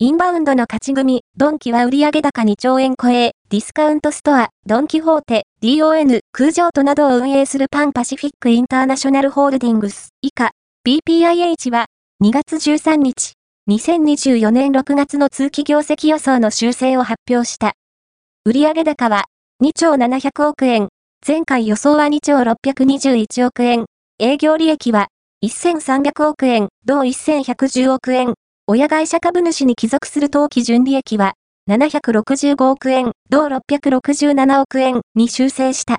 インバウンドの勝ち組、ドンキは売上高2兆円超え、ディスカウントストア、ドンキホーテ、DON、空城都などを運営するパンパシフィックインターナショナルホールディングス、以下、BPIH は、2月13日、2024年6月の通期業績予想の修正を発表した。売上高は、2兆700億円、前回予想は2兆621億円、営業利益は、1300億円、同1110億円、親会社株主に帰属する当期純利益は、765億円、同667億円に修正した。